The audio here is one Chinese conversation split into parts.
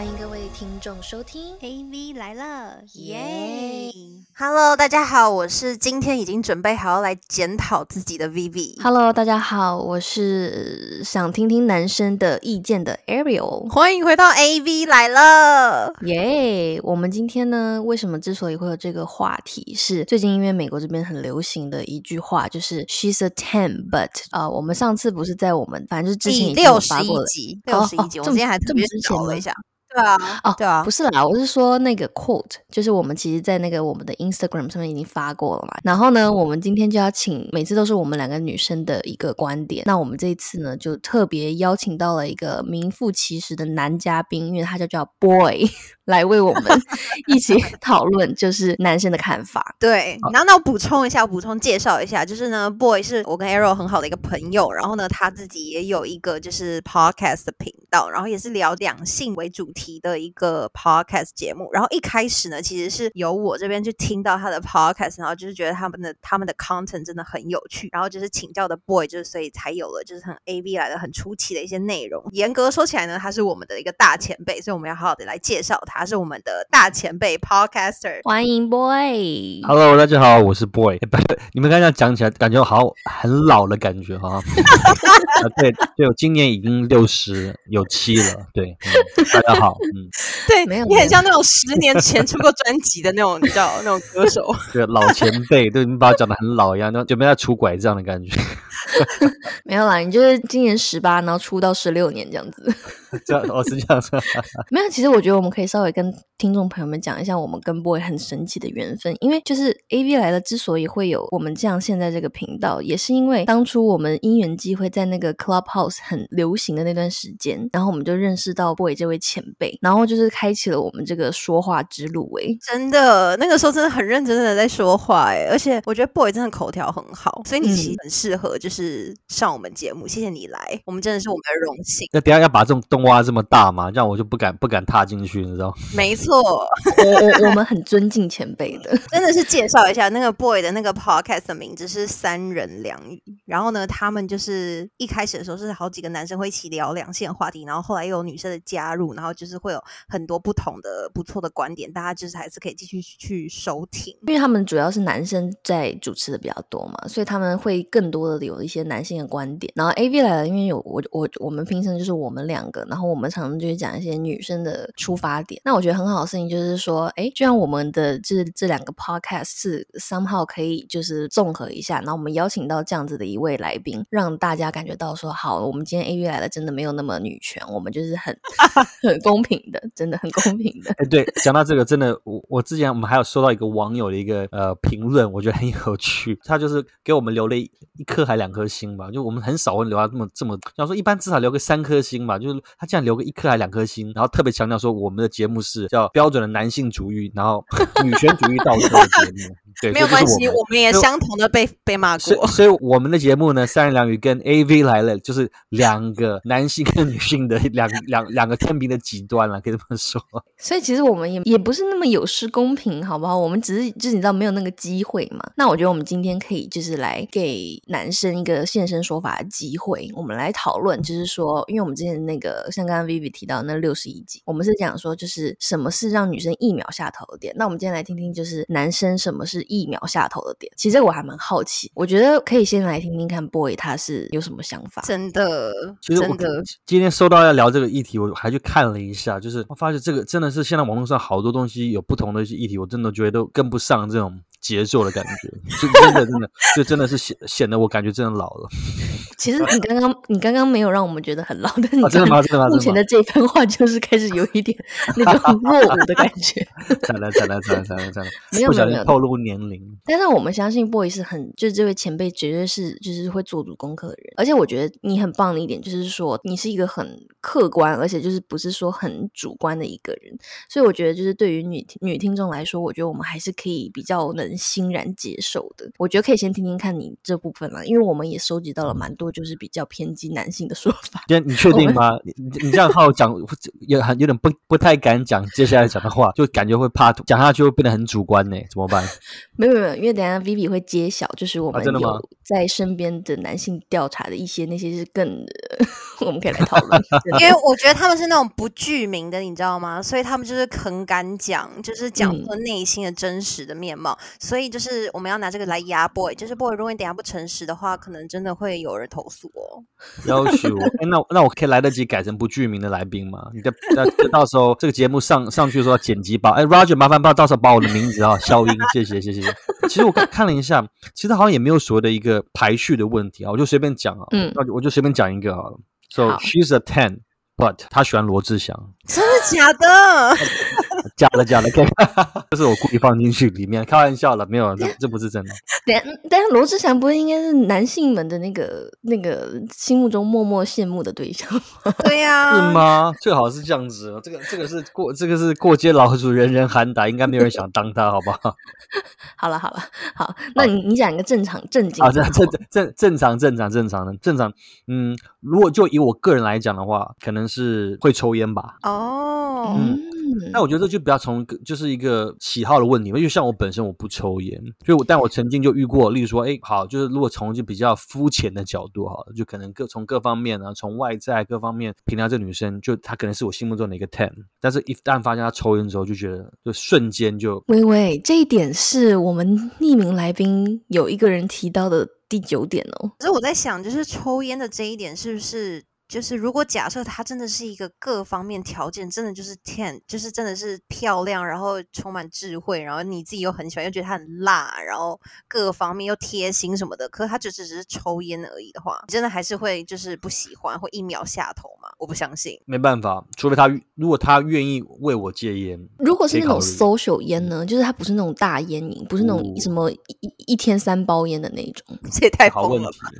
欢迎各位听众收听 AV 来了，耶！Hello，大家好，我是今天已经准备好要来检讨自己的 Vivi。Hello，大家好，我是想听听男生的意见的 Ariel。欢迎回到 AV 来了。耶我们今天呢，为什么之所以会有这个话题，是最近因为美国这边很流行的一句话，就是 She's a ten，but 啊、我们上次不是在我们反正就是之前已经有第六十发过了一集，六十一集，哦我今天还特别这么之前吗找了一下。对啊，哦，对啊不，是啦，我是说那个 quote，就是我们其实，在那个我们的 Instagram 上面已经发过了嘛。然后呢，我们今天就要请，每次都是我们两个女生的一个观点。那我们这一次呢，就特别邀请到了一个名副其实的男嘉宾，因为他就叫 Boy，来为我们 一起讨论，就是男生的看法。对。然后那我补充一下，我补充介绍一下，就是呢，Boy 是我跟 Arrow 很好的一个朋友，然后呢，他自己也有一个就是 podcast 的频道，然后也是聊两性为主题的一个 podcast 节目。然后一开始呢，其实是由我这边去听到他的 podcast，然后就是觉得他们的他们的 content 真的很有趣，然后就是请教的 Boy，就是所以才有了就是很 AV 来的很出奇的一些内容。严格说起来呢，他是我们的一个大前辈，所以我们要好好的来介绍他，是我们的大前辈 podcaster。欢迎 Boy，Hello，大家好，我是 Boy。你们刚才讲起来，感觉好像很老的感觉哈。啊，对对，我今年已经六十有七了。对，嗯、大家好，嗯，对没有你很像那种十年前出过专辑的那种，你知道那种歌手。对，老前辈对你把我讲的很老一样，就准备要出拐杖的感觉。没有啦，你就是今年十八，然后出道十六年这样子。这样，哦，是这样说。没有，其实我觉得我们可以稍微跟听众朋友们讲一下我们跟 Boy 很神奇的缘分，因为就是 A V 来了之所以会有我们这样现在这个频道，也是因为当初我们因缘机会在那个 Clubhouse 很流行的那段时间，然后我们就认识到 Boy 这位前辈，然后就是开启了我们这个说话之路、欸。真的，那个时候真的很认真的在说话哎，而且我觉得 boy 真的口条很好，所以你其实嗯很适合就是上我们节目。谢谢你来，我们真的是我们的荣幸。那等一下要把这种洞挖这么大吗，这样我就不敢不敢踏进去，你知道？没错，我我我们很尊敬前辈的，真的是介绍一下那个 boy 的那个 podcast 的名字是三人两语。然后呢，他们就是一开始的时候是好几个男生会一起聊两性话题，然后后来又有女生的加入，然后就是会有很多不同的不错的观点，大家就是还是可以继续去收听。因为他们主要是男生在主持的比较多嘛，所以他们会更多的有一些男性的观点。然后 A V 来了，因为有我我我们平时就是我们两个，然后我们常常就会讲一些女生的出发点。那我觉得很好的事情就是说，哎，就像我们的这这两个 podcast 是 somehow 可以就是综合一下，然后我们邀请到这样子的一位来宾，让大家感觉到说，好，我们今天 A V 来了真的没有那么女权，我们就是很 很公平的，真的很公平的。哎，对，讲到这个，真的，我我之前我们还有收到一个网友的一个呃评论，我觉得很有趣。他就是给我们留了一一颗还两颗星吧，就我们很少会留到这么这么，要说一般至少留个三颗星吧，就是他这样留个一颗还两颗星，然后特别强调说我们的节目是叫标准的男性主义，然后 女权主义倒车的节目。对，没有关系，我们我们也相同的被被骂过。所以，所以我们的节目呢，三言两语跟 A V 来了，就是两个男性跟女性的两两两个天平的极端了，可以这么说。所以其实我们也也不是那么有失公平，好不好？我们只是就是你知道没有那个机会嘛。那我觉得我们今天可以就是来给男生一个现身说法的机会，我们来讨论，就是说，因为我们之前那个像刚刚 Vivi 提到那六十一集，我们是讲说就是什么是让女生一秒下头的点。那我们今天来听听，就是男生什么是一秒下头的点。其实我还蛮好奇，我觉得可以先来听听看 Boy 他是有什么想法。真的，其实我真的，今天收到要聊这个议题，我还去看了一下，就是我发现这个真的是现在网络上好多东西有不同的一些议题，我真的觉得都跟不上这种节奏的感觉，就真的真的就真的是显显得我感觉真的老了。其实你刚刚你刚刚没有让我们觉得很老，但是你啊真的吗刚真的吗目前的这番话就是开始有一点 那种落伍的感觉。再来，再来，再来，再来，再来，没有不小没有没有透露年龄。但是我们相信 boy 是很，就是这位前辈绝对是就是会做足功课的人，而且我觉得你很棒的一点就是说你是一个很客观，而且就是不是说很主观的一个人，所以我觉得就是对于女女听众来说，我觉得我们还是可以比较能欣然接受的。我觉得可以先听听看你这部分啦，因为我们也收集到了蛮多就是比较偏激男性的说法。今天你确 定吗？你你你这样好讲，有很有点不不太敢讲接下来讲的话，就感觉会怕讲下去会变得很主观呢，怎么办？没有没有，因为等下 Vivi 会揭晓，就是我们啊真的吗有在身边的男性调查的一些那些是更 我们可以来讨论。因为我觉得他们是那种不具名的，你知道吗？所以他们就是很敢讲，就是讲嗯出内心的真实的面貌。所以就是我们要拿这个来压 boy，就是 boy，如果你等下不诚实的话，可能真的会有人投诉哦。要求，哎，那那我可以来得及改成不具名的来宾吗？你的到到时候这个节目上上去的时候剪辑把，哎，Roger，麻烦帮到时候把我的名字啊消音，谢谢谢谢。其实我看看了一下，其实好像也没有所谓的一个排序的问题啊，我就随便讲啊，嗯那我就随便讲一个好了。So 好 she's a ten, but 她喜欢罗志祥。真的假的？假的假的，可以，这是我故意放进去里面，开玩笑了，没有，这这不是真的。等下，但是罗志祥不是应该是男性们的那个那个心目中默默羡慕的对象吗？对呀、是吗？最好是这样子哦，这个这个是过这个是过街老鼠，人人喊打，应该没有人想当他，好不好？好了好了好，那你你讲一个正常正经啊，的这正正正常正常正常的正常，嗯，如果就以我个人来讲的话，可能是会抽烟吧。哦，嗯，那我觉得这就比较从就是一个喜好的问题，因为像我本身我不抽烟，所以我但我曾经就遇过，例如说，哎，好，就是如果从就比较肤浅的角度哈，就可能各从各方面啊，从外在各方面评价这女生，就她可能是我心目中的一个 ten，但是一旦发现她抽烟之后，就觉得就瞬间就微微这一点是我们匿名来宾有一个人提到的第九点哦。可是我在想，就是抽烟的这一点是不是？就是如果假设她真的是一个各方面条件真的就是 ten，就是真的是漂亮，然后充满智慧，然后你自己又很喜欢，又觉得她很辣，然后各方面又贴心什么的，可是她就只是抽烟而已的话，你真的还是会就是不喜欢，会一秒下头吗？我不相信。没办法，除非他如果他愿意为我戒烟，如果是那种 social 烟呢，就是它不是那种大烟瘾，不是那种哦什么一一一天三包烟的那种。这也太好问题疯了吧！。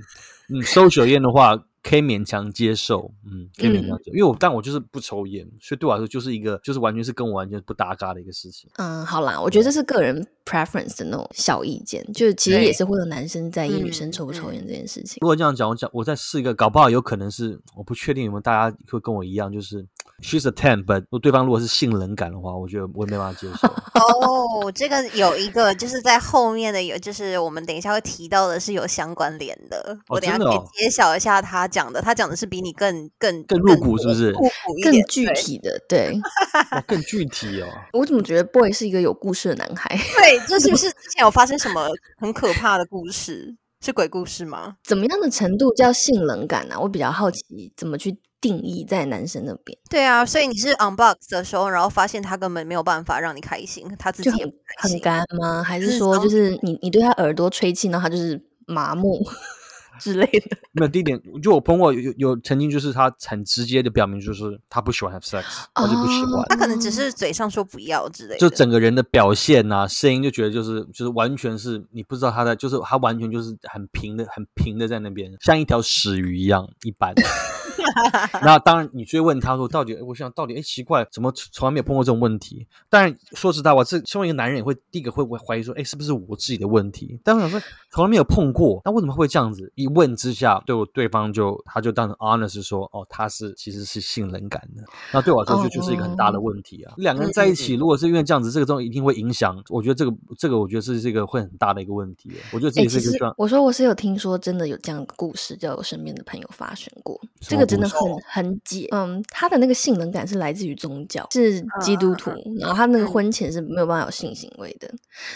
嗯，收酒烟的话可以勉强接受，嗯，可以勉强接受，因为我但我就是不抽烟，所以对我来说就是一个就是完全是跟我完全不搭嘎的一个事情。嗯，好啦，我觉得这是个人 preference 的那种小意见，就是其实也是会有男生在意女生嗯抽不抽嗯烟这件事情。如果这样讲，我讲我再试一个，搞不好有可能是我不确定有没有大家会跟我一样，就是 she's a ten，but 如果对方如果是性冷感的话，我觉得我也没办法接受。哦，这个有一个就是在后面的有，就是我们等一下会提到的是有相关联的。哦我等一下可以揭晓一下他讲的，他讲的是比你更更更入骨是不是入骨一更具体的，对哇，更具体哦。我怎么觉得 boy 是一个有故事的男孩？对，这是不是之前有发生什么很可怕的故事？是鬼故事吗？怎么样的程度叫性冷感啊？我比较好奇怎么去定义在男生那边，对啊，所以你是 unbox 的时候，然后发现他根本没有办法让你开心，他自己很也不开很。干吗？还是是说就是你你对他耳朵吹气，然后他就是麻木 之类的？没有第一点，就我碰过有有有曾经就是他很直接的表明，就是他不喜欢 have sex，他就不喜欢。哦他可能只是嘴上说不要之类的，就整个人的表现啊，声音就觉得就是就是完全是你不知道他在，就是他完全就是很平的很平的在那边，像一条死鱼一样一般。那当然，你追问他说到底，我想到底，哎，奇怪，怎么从来没有碰过这种问题？当然，说实在话，这身为一个男人，也会第一个会会怀疑说，哎，是不是我自己的问题？但我想说，从来没有碰过，那为什么会这样子？一问之下，对我对方就他就当成 honest 说，哦，他是其实是性冷感的。那对我来说，就就是一个很大的问题啊。两个人在一起，如果是因为这样子，这个东西一定会影响。我觉得这个这个，我觉得是这个会很大的一个问题。我觉得这也、是一个我说我是有听说，真的有这样的故事，叫我身边的朋友发生过。这个真的很很解，嗯，他的那个性冷感是来自于宗教，是基督徒，然后他那个嗯婚前是没有办法有性行为的，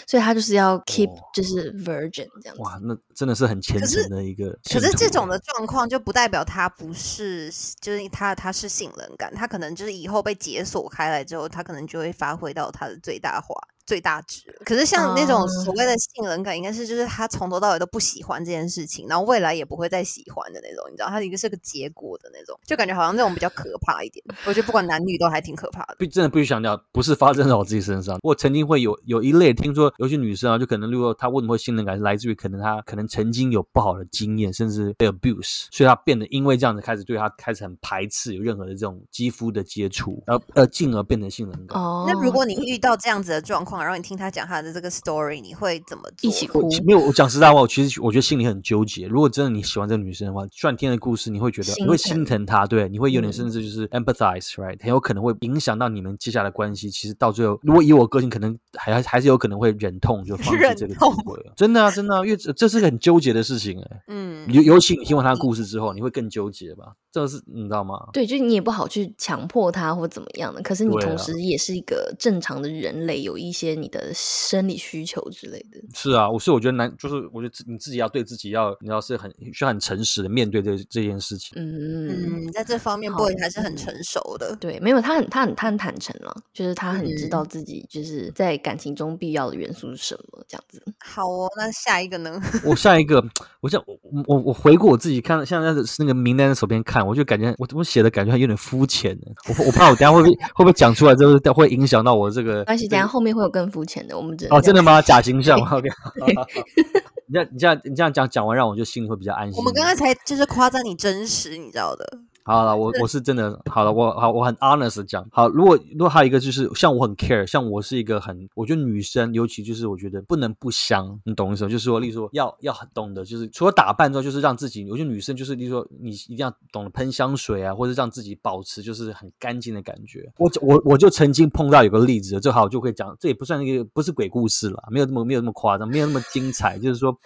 所以他就是要 keep 哦就是 virgin 这样子。哇，那真的是很虔诚的一个可。是这种的状况就不代表他不是，就是他他是性冷感，他可能就是以后被解锁开来之后，他可能就会发挥到他的最大化、最大值。可是像那种所谓的性冷感，应该是就是他从头到尾都不喜欢这件事情，然后未来也不会再喜欢的那种，你知道，他一个是个结果的那种，就感觉好像那种比较可怕一点。我觉得不管男女都还挺可怕的。必真的必须强调，不是发生在我自己身上。我曾经会有有一类听说，有些女生啊，就可能如果她为什么会性冷感，是来自于可能她可能曾经有不好的经验，甚至被 abuse，所以她变得因为这样子开始对她开始很排斥有任何的这种肌肤的接触，然后呃进而变成性冷感。哦，那如果你遇到这样子的状况，况，然后你听他讲他的这个 story，你会怎么做？一起哭没有，我讲实在话，我其实我觉得心里很纠结。如果真的你喜欢这个女生的话，虽然听了故事，你会觉得你会心疼疼她，对，你会有点嗯甚至就是 empathize，right，很有可能会影响到你们接下来的关系。其实到最后，如果以我个性，可能还还是有可能会忍痛就放弃这个机会了。真的啊，真的啊，因为这这是个很纠结的事情哎、嗯，尤尤其你听完他的故事之后，你会更纠结吧？这个是你知道吗？对，就你也不好去强迫他或怎么样的，可是你同时也是一个正常的人类，有一些你的生理需求之类的。是啊，我是我觉得男就是我觉得你自己要对自己要你要是很需要很诚实的面对这这件事情。嗯，嗯，在这方面好 boy 还是很嗯成熟的。对，没有他很他很他很坦诚了，就是他很知嗯道自己就是在感情中必要的元素是什么，这样子。好哦，那下一个呢？我下一个，我想我我我回顾我自己看，像在那个名单的手边看，我就感觉我我写的感觉还有点肤浅呢。我我怕我等下会不会 会不会讲出来之后会影响到我这个没关系，等下后面会有更肤浅的，我们只能哦，真的吗？假形象？OK，你这样你这样你这样讲讲完，让我就心里会比较安心。我们刚刚才就是夸赞你真实，你知道的。好了，我我是真的好了，我好我很 honest 地讲好。如果如果还有一个就是像我很 care，像我是一个很，我觉得女生尤其就是我觉得不能不香，你懂意思吗？就是说，例如说要要很懂得，就是除了打扮之后，就是让自己，我觉得女生就是例如说你一定要懂得喷香水啊，或者让自己保持就是很干净的感觉。我我我就曾经碰到有个例子，正好我就会讲，这也不算一个不是鬼故事了，没有那么没有那么夸张，没有那么精彩，就是说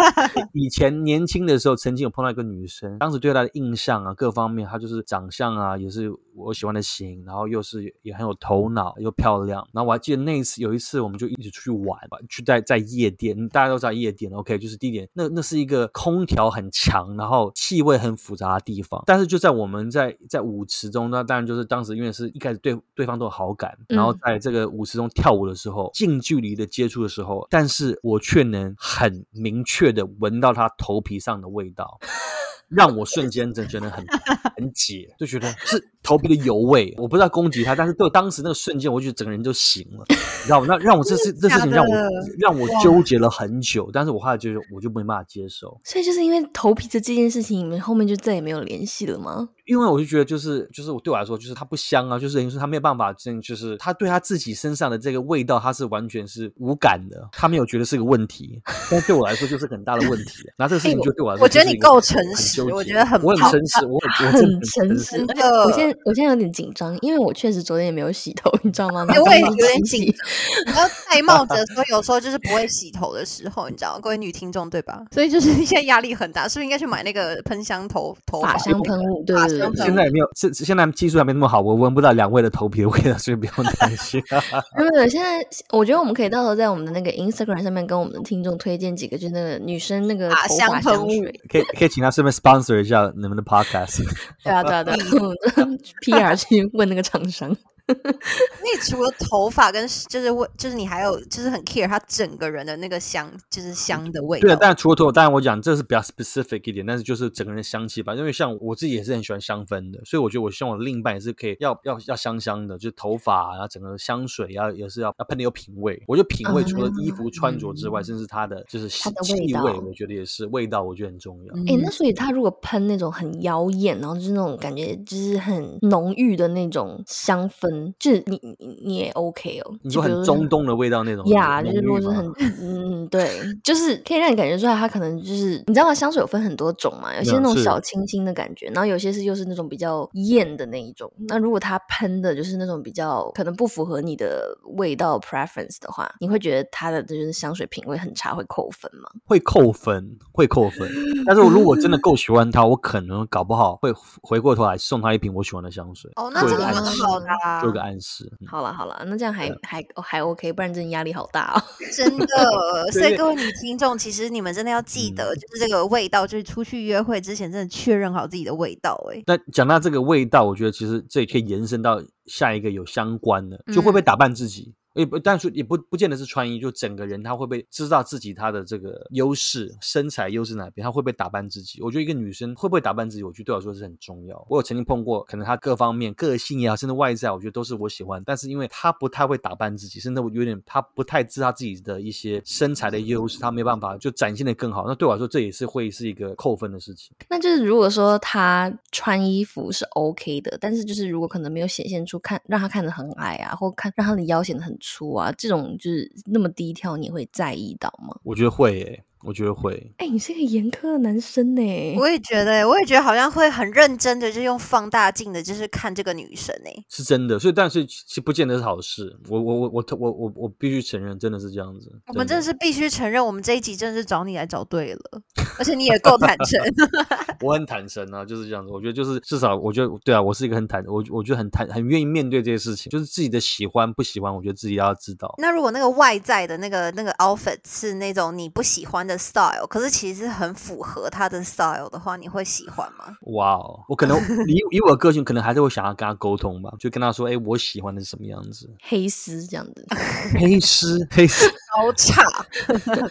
以前年轻的时候，曾经有碰到一个女生，当时对她的印象啊，各方面，她就是长相啊，也是我喜欢的型，然后又是也很有头脑，又漂亮。然后我还记得那一次，有一次我们就一起出去玩吧，去在在夜店，大家都知道夜店，OK，就是地点，那那是一个空调很强，然后气味很复杂的地方。但是就在我们在在舞池中，那当然就是当时因为是一开始对对方都有好感，然后嗯在这个舞池中跳舞的时候，近距离的接触的时候，但是我却能很明确的闻到他头皮上的味道。让我瞬间真觉得很 很解，就觉得是头皮的油味。我不知道攻击他，但是对当时那个瞬间，我就觉得整个人就醒了，你知道吗？那让我这事这事情让我让我纠结了很久，但是我后来就是我就没办法接受，所以就是因为头皮的这件事情，你们后面就再也没有联系了吗？因为我就觉得就是就是我对我来说，就是它不香啊，就是等于说他没有办法，真就是他对他自己身上的这个味道，他是完全是无感的，他没有觉得是个问题，但对我来说就是很大的问题。然后这个事情就对我来说我觉得你够诚实我觉得很我很诚实，我很我很诚实我现在我现在有点紧张，因为我确实昨天也没有洗头，你知道吗？哎我也有点紧张。然后戴帽子的时候，有时候就是不会洗头的时候，你知道吗，各位女听众对吧？所以就是 现在压力很大，是不是应该去买那个喷香头头发发香喷雾，对对对现在也没有，现现在技术还没那么好，我闻不到两位的头皮的味道，所以不用担心。没有没有，现在我觉得我们可以到时候在我们的那个 Instagram 上面跟我们的听众推荐几个，就是那个女生那个发头发香水。可以可以请他顺便 sponsor 一下你们的 podcast。对啊对啊对啊，我们 PR 去问那个厂商。那除了头发跟就是味，就是你还有就是很 care 他整个人的那个香，就是香的味道。对啊，但除了头发，当然我讲这是比较 specific 一点，但是就是整个人的香气吧。因为像我自己也是很喜欢香氛的，所以我觉得我希望我的另一半也是可以要要要香香的，就是头发啊，然后整个香水要也是要要喷的有品味。我觉得品味除了衣服穿着之外，甚至它的就是气味，我觉得也是味道，我觉得很重要。哎、那所以他如果喷那种很妖艳，然后就是那种感觉就是很浓郁的那种香氛，就是你你你也 OK 哦。你说就很中东的味道那种呀就是如果是很嗯对，就是可以让你感觉出来，它可能就是你知道吗？香水有分很多种嘛，有些那种小清新的感觉，然后有些是又是那种比较艳的那一种。那如果它喷的就是那种比较可能不符合你的味道 preference 的话，你会觉得它的就是香水品味很差，会扣分吗？会扣分，会扣分。但是我如果真的够喜欢他，我可能搞不好会回过头来送他一瓶我喜欢的香水。哦，那这个蛮个暗示好的啊，做个暗示。嗯好了好了，那这样还还还 OK，不然真的压力好大哦。真的。所以各位女听众，其实你们真的要记得，就是这个味道，就是出去约会之前，真的确认好自己的味道、哎，那讲到这个味道，我觉得其实这也可以延伸到下一个有相关的，就会不会打扮自己。也不，但是也不不见得是穿衣，就整个人他会不会知道自己他的这个优势，身材优势哪边，他会不会打扮自己？我觉得一个女生会不会打扮自己，我觉得对我来说是很重要。我有曾经碰过，可能她各方面个性也好，甚至外在，我觉得都是我喜欢，但是因为她不太会打扮自己，甚至我有点她不太知道自己的一些身材的优势，她没办法就展现的更好。那对我来说，这也是会是一个扣分的事情。那就是如果说他穿衣服是 OK 的，但是就是如果可能没有显现出看让他看得很矮啊，或看让他的腰显得很出啊，这种就是那么低调，你会在意到吗？我觉得会耶，我觉得会。哎、你是个严苛的男生呢、我也觉得，我也觉得好像会很认真的，就用放大镜的，就是看这个女生呢、是真的，所以但是其实不见得是好事。我我我我我我我必须承认，真的是这样子。我们真的的，是必须承认，我们这一集真的是找你来找对了，而且你也够坦诚。我很坦诚啊，就是这样子。我觉得就是至少，我觉得对啊，我是一个很坦，我我觉得很坦，很愿意面对这些事情，就是自己的喜欢不喜欢，我觉得自己要知道。那如果那个外在的那个那个 outfit 是那种你不喜欢的 style，可是其实很符合他的 style 的话，你会喜欢吗？哇哦，我可能 以以我的个性，可能还是会想要跟他沟通吧，就跟他说，哎，我喜欢的是什么样子。黑丝这样子，黑丝，黑丝，高叉，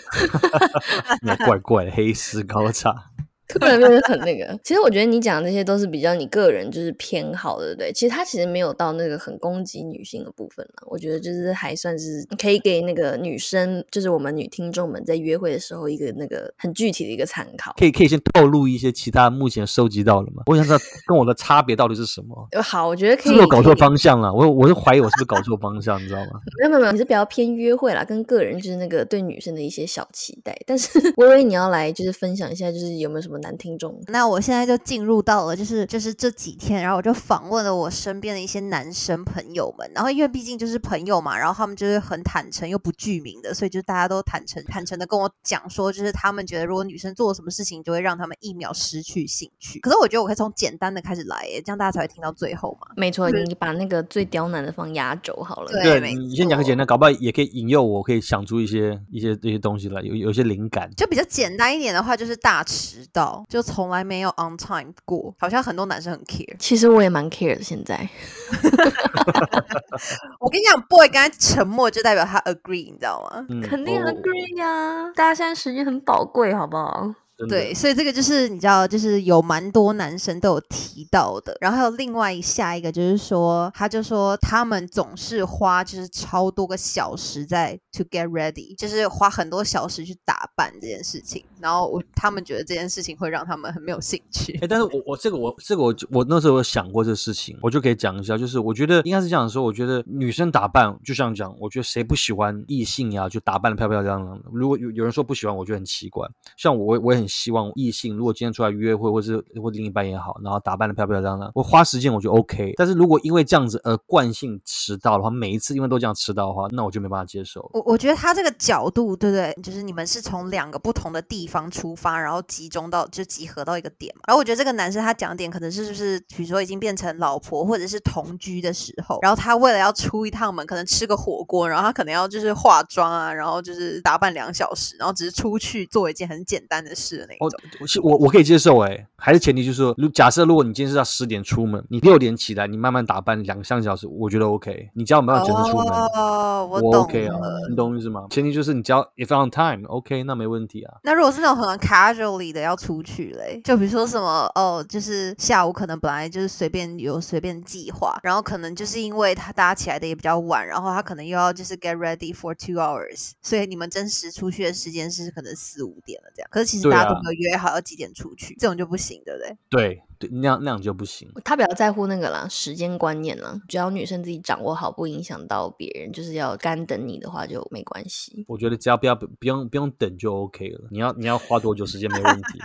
那怪怪的，黑丝高叉。突然变得很那个。其实我觉得你讲的这些都是比较你个人就是偏好的，对不对？其实他其实没有到那个很攻击女性的部分了。我觉得就是还算是可以给那个女生，就是我们女听众们在约会的时候一个那个很具体的一个参考。可以可以先透露一些其他目前收集到的吗？我想知道跟我的差别到底是什么。呃好，我觉得可以。是不是我搞错方向了？我我是怀疑我是不是搞错方向，你知道吗？没有没有没有，你是比较偏约会啦，跟个人就是那个对女生的一些小期待。但是 微微你要来就是分享一下，就是有没有什么男听众？那我现在就进入到了，就是就是这几天，然后我就访问了我身边的一些男生朋友们，然后因为毕竟就是朋友嘛，然后他们就是很坦诚又不具名的，所以就大家都坦诚坦诚的跟我讲说，就是他们觉得如果女生做了什么事情，就会让他们一秒失去兴趣。可是我觉得我可以从简单的开始来耶，这样大家才会听到最后嘛。没错，你把那个最刁难的放压轴好了。对没你你先讲个简单，搞不好也可以引诱我，可以想出一些一些这些东西来，有有些灵感。就比较简单一点的话，就是大迟到，就从来没有 on time 过，好像很多男生很 care。其实我也蛮 care 的，现在。我跟你讲，boy 刚才沉默就代表他 agree，你知道吗？嗯，肯定 agree 呀、大家现在时间很宝贵，好不好？对，所以这个就是你知道，就是有蛮多男生都有提到的。然后还有另外下一个就是说，他就说他们总是花就是超多个小时在 to get ready，就是花很多小时去打扮这件事情。然后我他们觉得这件事情会让他们很没有兴趣哎、。但是我我这个我这个我我那时候有想过这事情，我就可以讲一下，就是我觉得应该是这样说，我觉得女生打扮就像讲，我觉得谁不喜欢异性呀，就打扮的漂漂亮亮的。如果有有人说不喜欢，我觉得很奇怪。像我我也很希望异性，如果今天出来约会，或是或另一半也好，然后打扮的漂漂亮亮，我花时间我就 OK。但是如果因为这样子而惯性迟到的话，每一次因为都这样迟到的话，那我就没办法接受。我我觉得他这个角度，对不对？就是你们是从两个不同的地方出发，然后集中到就集合到一个点嘛。然后我觉得这个男生他讲点可能是就是比如说已经变成老婆或者是同居的时候，然后他为了要出一趟门，可能吃个火锅，然后他可能要就是化妆啊，然后就是打扮两小时，然后只是出去做一件很简单的事的那哦种。，我是我我可以接受哎，还是前提就是说，如假设如果你今天是要十点出门，你六点起来，你慢慢打扮两三个小时，我觉得 OK。你只要有办法准时出门，哦，我 OK 啊。，你懂我意思吗？前提就是你只要 if on time，OK，、那没问题啊。那如果是那种很 casually 的要出去嘞，就比如说什么哦，就是下午可能本来就是随便有随便计划，然后可能就是因为他大家起来的也比较晚，然后他可能又要就是 get ready for two hours，所以你们真实出去的时间是可能四五点了这样。可是其实大家都没有约好要几点出去，这种就不行，对不对？对对，那样那样就不行。他比较在乎那个啦，时间观念啦。只要女生自己掌握好，不影响到别人，就是要干等你的话就没关系。我觉得只要不要不不用不用等就 OK 了。你要你要花多久时间没问题。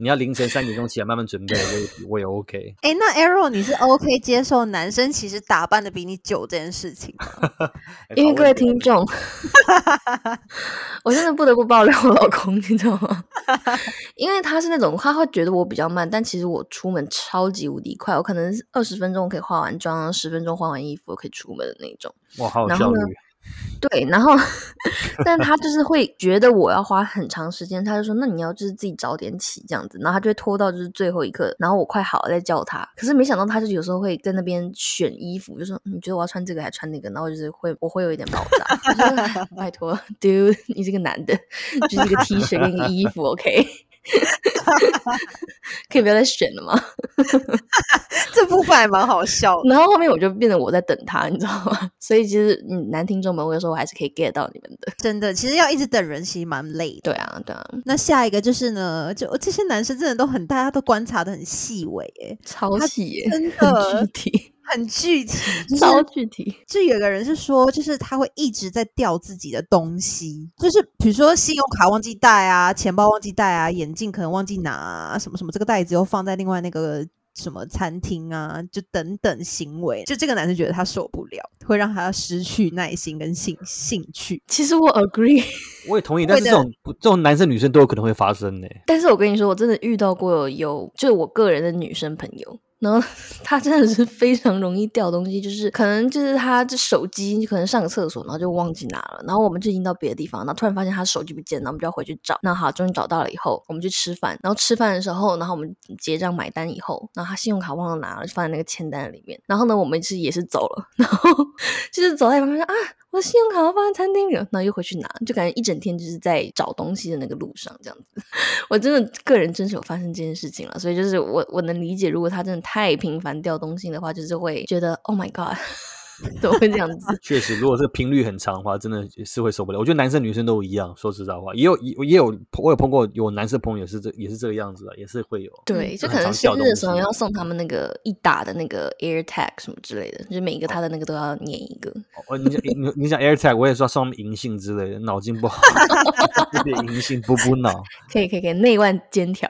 你要凌晨三点钟起来慢慢准备，我也我也 OK。哎，那 Arrow 你是 OK 接受男生其实打扮的比你久这件事情 因为各位听众，我真的不得不爆料我老公，你知道吗？因为他是那种他会觉得我比较慢，但其实我出门超级无敌快，我可能二十分钟可以化完妆，十分钟换完衣服，我可以出门的那种。哇，好有然后呢效率。对，然后，但他就是会觉得我要花很长时间，他就说：“那你要就是自己早点起这样子。”然后他就会拖到就是最后一刻，然后我快好了再叫他。可是没想到他就有时候会在那边选衣服，就说：“你觉得我要穿这个还穿那个？”然后就是会我会有一点爆炸，拜托，dude，你是个男的，就是一个 T 恤跟一个衣服，OK。可以不要再选了吗？这部分还蛮好笑的。然后后面我就变得我在等他，你知道吗？所以其实嗯，男听众们，我有时候我还是可以 get 到你们的。真的，其实要一直等人，其实蛮累的。对啊，对啊，那下一个就是呢，就这些男生真的都很，大家都观察的很细微，哎，超细耶，真很的具体，很具体。超具体。就有个人是说，就是他会一直在掉自己的东西，就是比如说信用卡忘记带啊，钱包忘记带啊，眼镜可能忘记拿啊，什么什么，这个袋子又放在另外那个什么餐厅啊，就等等行为，就这个男生觉得他受不了，会让他失去耐心跟兴兴趣。其实我 agree，我也同意，但是这种这种男生女生都有可能会发生呢。但是我跟你说，我真的遇到过有，就是我个人的女生朋友。然后 他真的是非常容易掉东西，就是可能就是他这手机可能上个厕所，然后就忘记拿了，然后我们就已经到别的地方，然后突然发现他手机不见，然后我们就要回去找。那好，终于找到了以后，我们去吃饭，然后吃饭的时候，然后我们结账买单以后，然后他信用卡忘了拿了，就放在那个签单里面。然后呢，我们其实也是走了，然后就是走在旁边说啊，我信用卡要放在餐厅里了，然后又回去拿，就感觉一整天就是在找东西的那个路上这样子。我真的个人真是有发生这件事情了，所以就是我我能理解，如果他真的太频繁掉东西的话，就是会觉得 Oh my God，怎么会这样子？确实，如果这个频率很长的话，真的是会受不了。我觉得男生女生都一样，说实在话，也有也也有我有碰过有男生朋友也是这也是这个样子的，也是会有。对，就可能生日的时候要送他们那个一打的那个 Air Tag 什么之类的，就是每一个他的那个都要念一个。哦，你讲你你讲 AirTag，我也说要送他们银杏之类的，脑筋不好，有点银杏补补脑。可以可以可以，内外兼条。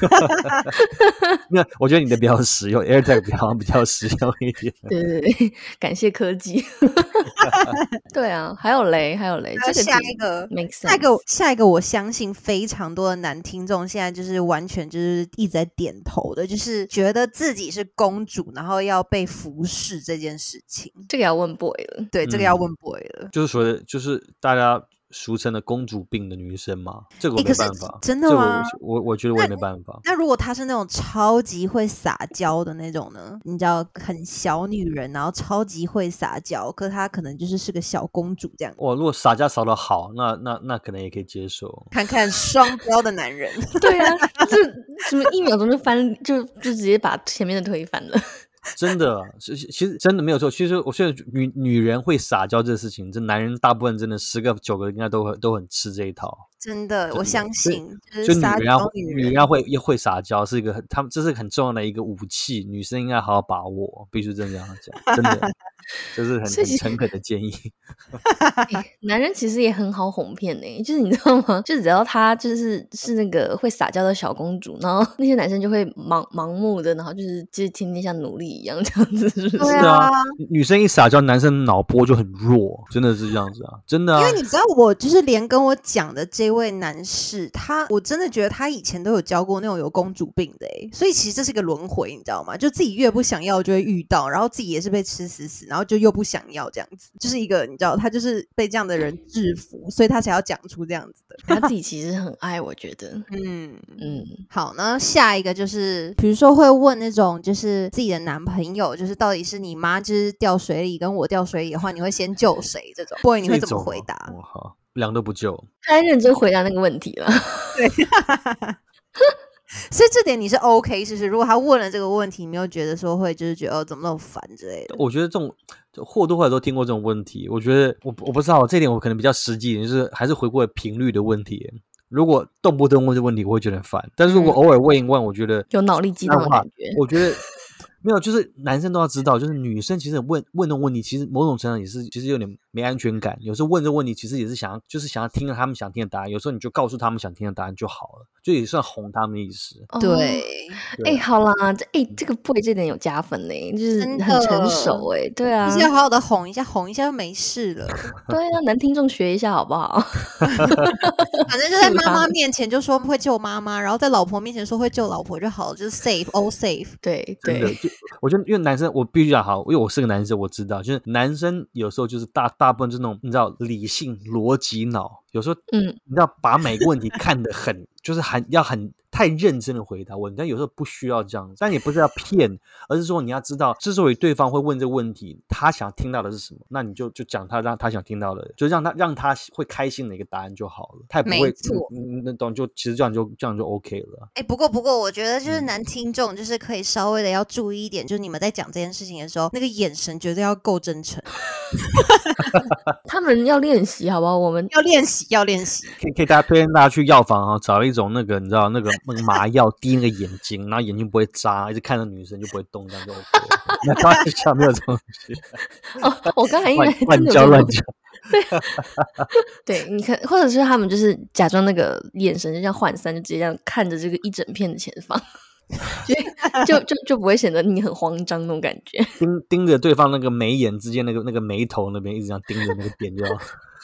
那我觉得你的比较实用，AirTag 比较比较实用一点。对对对，感谢科技。对啊，还有雷，还有雷，还有这个下一个下一。个，下一个，我相信非常多的男听众现在就是完全就是一直在点头的，就是觉得自己是公主，然后要被服侍这件事情。这个要问 boy 了。对，这个要嗯问 boy 了。就是说的，就是大家俗称的公主病的女生吗，这个我没办法，这个真的吗我我我觉得我也没办法。那如果她是那种超级会撒娇的那种呢？你知道，很小女人，然后超级会撒娇，可她可能就是是个小公主这样。哇，如果撒娇撒的好，那那那可能也可以接受。看看双标的男人，对啊，这什么一秒钟就翻，就就直接把前面的推翻了。真的，其实其实真的没有错。其实我觉得女女人会撒娇这个事情，这男人大部分真的十个九个应该都会都很吃这一套。真的，我真的相信，就就是女撒人女人女人要会也会撒娇，是一个很他们这是很重要的一个武器，女生应该好好把握，必须真的这样讲，真的，这是很 很诚恳的建议。欸男人其实也很好哄骗呢、就是你知道吗？就只要他就是是那个会撒娇的小公主，然后那些男生就会盲盲目的，然后就是就是天天像奴隶一样 这样子，是不是？啊啊，女生一撒娇，男生脑波就很弱，真的是这样子啊，真的啊因为。你知道，我就是连跟我讲的这位男士，他我真的觉得他以前都有教过那种有公主病的诶，所以其实这是一个轮回，你知道吗？就自己越不想要就会遇到，然后自己也是被吃死死，然后就又不想要这样子，就是一个你知道，他就是被这样的人制服，所以他才要讲出这样子的。他自己其实很爱，我觉得，嗯。嗯，好，那下一个就是，比如说会问那种，就是自己的男朋友，就是到底是你妈就是掉水里，跟我掉水里的话，你会先救谁？这种，boy 你会怎么回答？我靠，两都不救。他认真回答那个问题了。对 所以这点你是 OK，是不是？如果他问了这个问题，你没有觉得说会就是觉得哦怎么那么烦之类的？我觉得这种就或多或少都听过这种问题。我觉得我我不知道这点，我可能比较实际一点，就是还是回过频率的问题。如果动不动问这问题，我会觉得很烦。但是如果嗯偶尔问一问，我觉得有脑力激那话荡的感觉。我觉得没有，就是男生都要知道，就是女生其实问问的问题，其实某种程度上也是其实有点没安全感。有时候问这问题，其实也是想要就是想要听到他们想听的答案。有时候你就告诉他们想听的答案就好了，就也算哄他们的意思。哦对，哎、好啦，这哎、这个 boy 这点有加分呢，就是真很成的熟哎，对啊就，是要好好的哄一下，哄一下就没事了。对啊，男听众学一下好不好？反正就在妈妈面前就说会救妈妈，然后在老婆面前说会救老婆就好了，就是 safe all safe。对真的，对，就我觉得，因为男生，我必须讲好，因为我是个男生，我知道，就是男生有时候就是大大部分就是那种你知道理性逻辑脑，有时候，嗯，你要把每个问题看得很，就是很要很太认真的回答问，但有时候不需要这样子，但也不是要骗，而是说你要知道，之所以对方会问这个问题，他想听到的是什么，那你就就讲他让他想听到的，就让他让他会开心的一个答案就好了，他也不会没错嗯，那懂就其实这样就这样就 OK 了。哎，不过不过，我觉得就是嗯男听众就是可以稍微的要注意一点，就是你们在讲这件事情的时候，那个眼神绝对要够真诚，他们要练习，好不好？我们要练习，要练习。可以可以大家推荐大家去药房啊，找一种那个你知道那个那个麻药滴那个眼睛，然后眼睛不会扎，一直看着女生就不会动，这样就。那当然像，没有这种东西，哦，我刚才以为乱的乱教。对，你看，或者是他们就是假装那个眼神就像涣散，就直接这样看着这个一整片的前方，就就就就不会显得你很慌张那种感觉。盯盯着对方那个眉眼之间那个那个眉头那边，一直这样盯着那个点就好。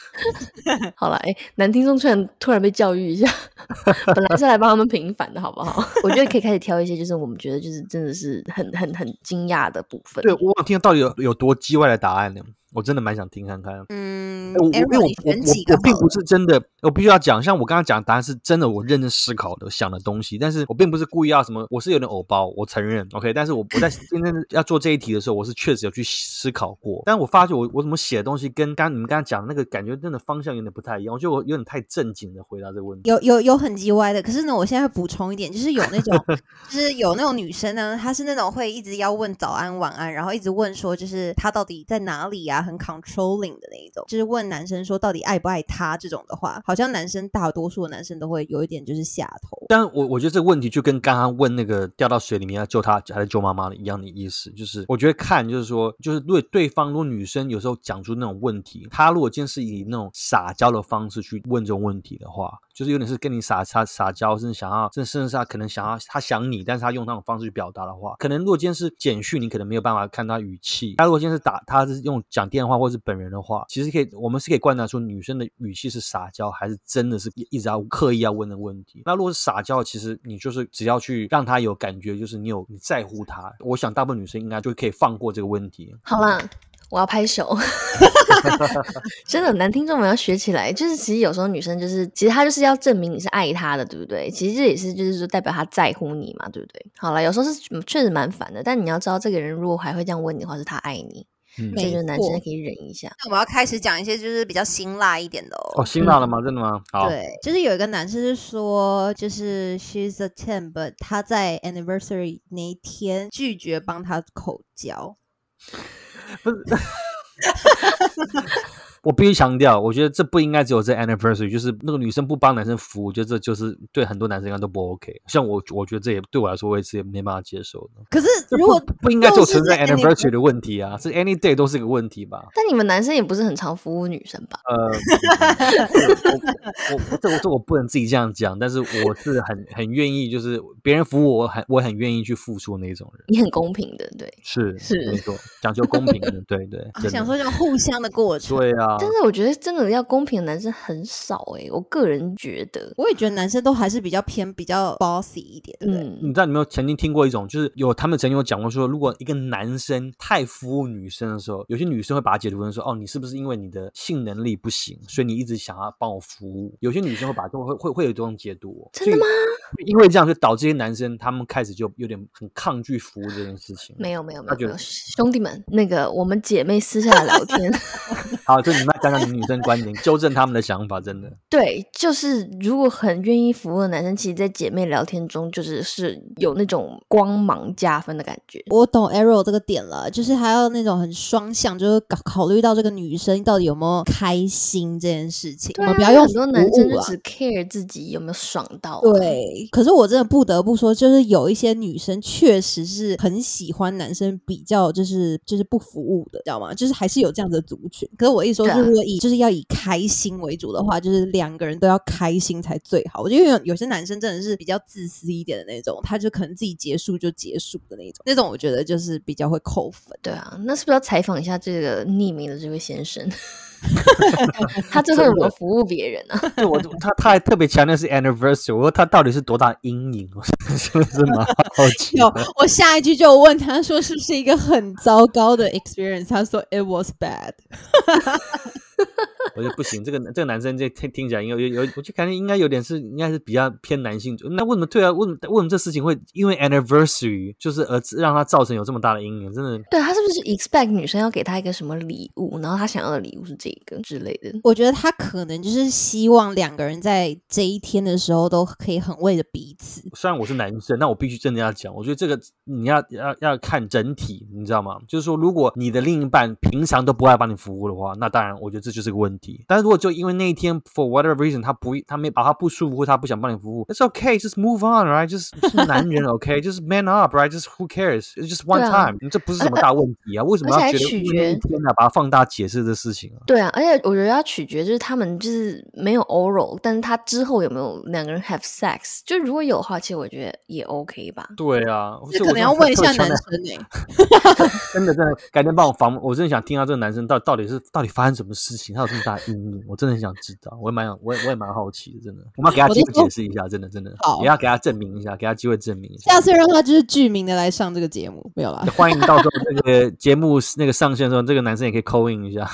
好了，哎，男听众突然突然被教育一下，本来是来帮他们平反的，好不好？我觉得可以开始挑一些，就是我们觉得就是真的是很很很惊讶的部分。对，我想听到底有有多叽歪的答案呢？我真的蛮想听看看。嗯哎我我因为我我我我并不是真的，我必须要讲，像我刚刚讲的答案是真的，我认真思考的想的东西，但是我并不是故意要什么，我是有点偶包，我承认，OK，但是我我在今天要做这一题的时候，我是确实有去思考过，但我发觉我我怎么写的东西跟刚你们刚刚讲的那个感觉真的方向有点不太一样，我觉得我有点太正经的回答这个问题。有有有很叽歪的，可是呢，我现在会补充一点，就是有那种，就是有那种女生呢，她是那种会一直要问早安晚安，然后一直问说，就是她到底在哪里啊，很 controlling 的那一种，就是问男生说到底爱不爱他这种的话，好像男生大多数的男生都会有一点就是下头。但我我觉得这个问题就跟刚刚问那个掉到水里面要救他还是救妈妈的一样的意思，就是我觉得看就是说，就是如果对方如果女生有时候讲出那种问题，她如果今天是以那种撒娇的方式去问这种问题的话，就是有点是跟你撒撒撒娇，甚至想要，甚甚至是他可能想要他想你，但是他用那种方式去表达的话，可能如果今天是简讯，你可能没有办法看他语气；他如果今天是打他是用讲电话或是本人的话，其实可以我们是可以观察出女生的语气是撒娇，还是真的是一直要刻意要问的问题。那如果是撒娇，其实你就是只要去让她有感觉，就是你有你在乎她，我想大部分女生应该就可以放过这个问题。好啦，我要拍手。真的，男听众们要学起来。就是其实有时候女生就是，其实她就是要证明你是爱她的，对不对？其实这也是就是说代表她在乎你嘛，对不对？好了，有时候是嗯确实蛮烦的，但你要知道，这个人如果还会这样问你的话，是他爱你。嗯这就是男生可以忍一下。那我们要开始讲一些就是比较辛辣一点的哦。哦，辛辣的吗？真的吗？好，对，就是有一个男生是说，就是 she's a ten，but 他在 anniversary 那一天拒绝帮他口交。我必须强调，我觉得这不应该只有在 anniversary，就是那个女生不帮男生服务，我觉得这就是对很多男生应该都不 OK。像我，我觉得这也对我来说，我也是也没办法接受的。可是如果不不应该就存在在 anniversary 的问题啊，是 any day 都是个问题吧？但你们男生也不是很常服务女生吧？呃，我我我这我这我不能自己这样讲，但是我是很很愿意，就是别人服务我很我很愿意去付出那种人。你很公平的，对。是是没错，讲究公平的，对对。想说这种互相的过程，对啊，但是我觉得真的要公平的男生很少诶、我个人觉得，我也觉得男生都还是比较偏比较 bossy 一点，对不对？嗯，你知道你有没有曾经听过一种，就是有他们曾经有讲过说，如果一个男生太服务女生的时候，有些女生会把他解读成说，哦，你是不是因为你的性能力不行，所以你一直想要帮我服务？有些女生会把这种会会会有这种解读、哦，真的吗？因为这样就导致一些男生他们开始就有点很抗拒服务这件事情。没有没有没有没有，兄弟们，那个我们姐妹私下来聊天，好，就你们来讲讲你们女生观点，纠正他们的想法，真的。对，就是如果很愿意服务的男生，其实，在姐妹聊天中，就是是有那种光芒加分的感觉。我懂 Arrow 这个点了，就是还要那种很双向，就是考考虑到这个女生到底有没有开心这件事情，我对啊们不要用很多。男生就只 care 自己有没有爽到、啊。对，可是我真的不得不说，就是有一些女生确实是很喜欢男生比较就是就是不服务的，知道吗？就是还是有这样子的族群。可是我一说，如果以就是要以开心为主的话，就是两个人都要开心才最好。我觉得有有些男生真的是比较自私一点的那种，他就可能自己结束就结束的那种，那种我觉得就是比较会扣分。对啊，那是不是要采访一下这个匿名的这位先生？他最后有没有服务别人啊？对我他他还特别强调是 anniversary，我说他到底是多大阴影？我 是不是蛮好奇有的？，我下一句就问他说是不是一个很糟糕的 experience，他说 it was bad。我觉得不行，这个这个男生这听听起来应该有有，我就感觉应该有点是应该是比较偏男性主。那为什么对啊？为什么为什么这事情会因为 anniversary 就是而让他造成有这么大的阴影？真的对他是不是 expect 女生要给他一个什么礼物，然后他想要的礼物是这个之类的？我觉得他可能就是希望两个人在这一天的时候都可以很为了彼此。虽然我是男生，那我必须真的要讲，我觉得这个你要要要看整体，你知道吗？就是说，如果你的另一半平常都不爱帮你服务的话，那当然我觉得这就是个问题。但是如果就因为那一天 for whatever reason 他不他没把他不舒服或他不想帮你服务，it's okay，just move on，right？就是是男人 OK，就是 man up，right？just who cares？It's just one 对啊 time，、这不是什么大问题啊？为什么要觉得天呢、把它放大解释这事情啊？对啊，而且我觉得要取决就是他们就是没有 oral，但是他之后有没有两个人 have sex？就如果有的话，其实我觉得也 OK 吧。对啊，这可能要问一下男生哎、真的真的，改天帮我防，我真的想听到这个男生到到底是到底发生什么事情，他有这么大的阴影，我真的很想知道，我也蛮想，我也我也蛮好奇的，真的，我们要给他机会解释一下，真的真的好，也要给他证明一下，给他机会证明一下。下次让他就是具名的来上这个节目，没有啦。欢迎到时候这个 节目那个上线的时候，这个男生也可以扣印一下。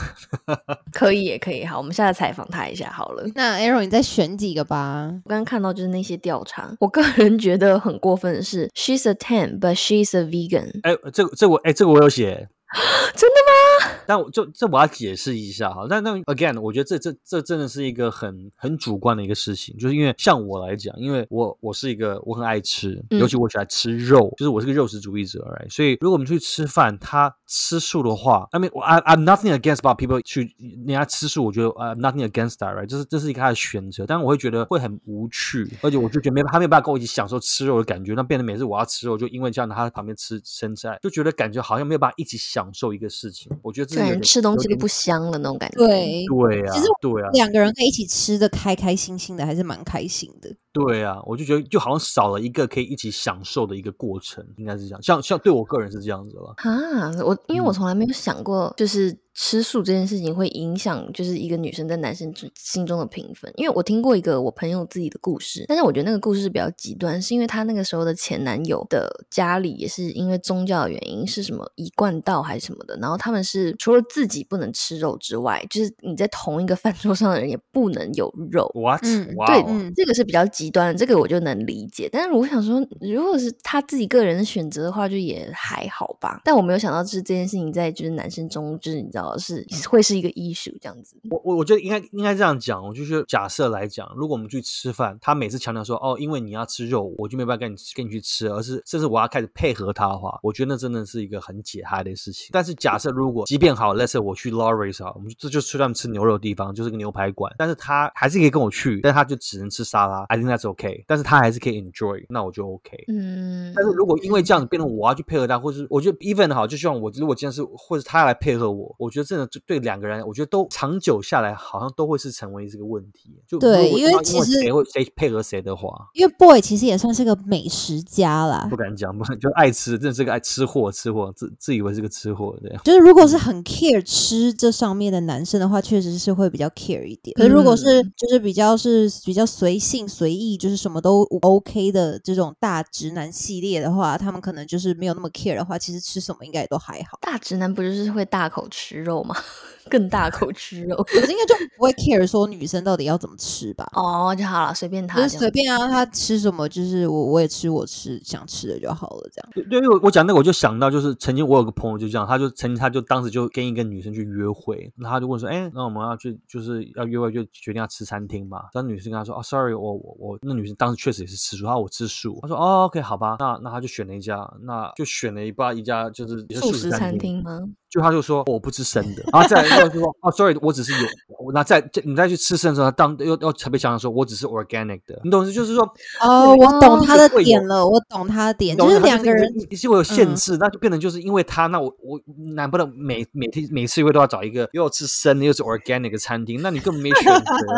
可以也可以，好，我们下次采访他一下好了。那 Arrow，你再选几个吧。我刚刚看到就是那些调查，我个人觉得很过分的是，she's a ten but she's a vegan，哎，这个这个我哎，这个我有写，真的吗？但我就这我要解释一下哈。但那 again，我觉得这这这真的是一个很很主观的一个事情，就是因为像我来讲，因为我我是一个我很爱吃，嗯尤其我喜欢吃肉，就是我是个肉食主义者，right？所以如果我们去吃饭，他吃素的话，I mean I I'm nothing against about people 去人家吃素，我觉得 I'm nothing against that，right？这是这是一个他的选择，但我会觉得会很无趣，而且我就觉得没他没有办法跟我一起享受吃肉的感觉，那变得每次我要吃肉，就因为这样他在旁边吃生菜，就觉得感觉好像没有办法一起享受一个事情。我觉得这是有点感觉吃东西都不香了那种感觉。，对，对啊，其实对啊，两个人可以一起吃的开开心心的，还是蛮开心的。对啊，我就觉得就好像少了一个可以一起享受的一个过程，应该是这样。像像对我个人是这样子了。啊，我因为我嗯从来没有想过，就是吃素这件事情会影响就是一个女生在男生之心中的评分。因为我听过一个我朋友自己的故事，但是我觉得那个故事是比较极端，是因为她那个时候的前男友的家里也是因为宗教的原因，是什么一贯道还是什么的，然后他们是除了自己不能吃肉之外，就是你在同一个饭桌上的人也不能有肉。What？嗯对这个是比较极极端，这个我就能理解。但是我想说，如果是他自己个人的选择的话，就也还好吧。但我没有想到，就是这件事情在就是男生中，就是你知道是会是一个异数这样子。我我我觉得应该应该这样讲，我就是假设来讲，如果我们去吃饭，他每次强调说哦，因为你要吃肉，我就没办法跟你跟你去吃，而是甚至我要开始配合他的话，我觉得那真的是一个很解嗨的事情。但是假设如果即便好，let's say 我去 Lawrence 啊，我们这就是他们吃牛肉的地方，就是个牛排馆，但是他还是可以跟我去，但他就只能吃沙拉，I think that's okay，但是他还是可以 enjoy，那我就 OK。嗯，但是如果因为这样子变成我要去配合他，或是我觉得 even 好，就希望我如果今天是或者他来配合我，我觉得真的就对两个人，我觉得都长久下来好像都会是成为这个问题。就对因为其实谁会谁配合谁的话，因为 boy 其实也算是个美食家啦不，敢讲，不就爱吃，真的是个爱吃货，吃货自自以为是个吃货这样。就是如果是很 care 吃这上面的男生的话，确实是会比较 care 一点。可是如果是就是比较是比较随性随意，就是什么都 OK 的这种大直男系列的话，他们可能就是没有那么 care 的话，其实吃什么应该也都还好。大直男不就是会大口吃肉吗？更大口吃肉可是应该就不会 care 说女生到底要怎么吃吧？哦就好了，随便他就这样子。是随便啊，他吃什么就是我我也吃我吃想吃的就好了，这样。对，对因为我我讲那个我就想到，就是曾经我有个朋友就这样，他就曾经他就当时就跟一个女生去约会，那他就问说，哎，那我们要去就是要约会就决定要吃餐厅嘛？然后女生跟他说，哦，sorry，我我我那女生当时确实也是吃素，她说我吃素，他说哦，OK，好吧，那那他就选了一家，那就选了一家一家就是素食餐厅吗？就他就说、哦我不吃生的，然后再来又就说哦，sorry，我只是有，我那再你再去吃生的时候，他当又又特别强调说我只是 organic 的，你懂是就是说哦，我懂他的点了，我懂他的点，就是两个人你是会有限嗯制，那就变成就是因为他，那我我难不能每每天每次约会都要找一个又吃生的又是 organic 的餐厅，那你根本没选择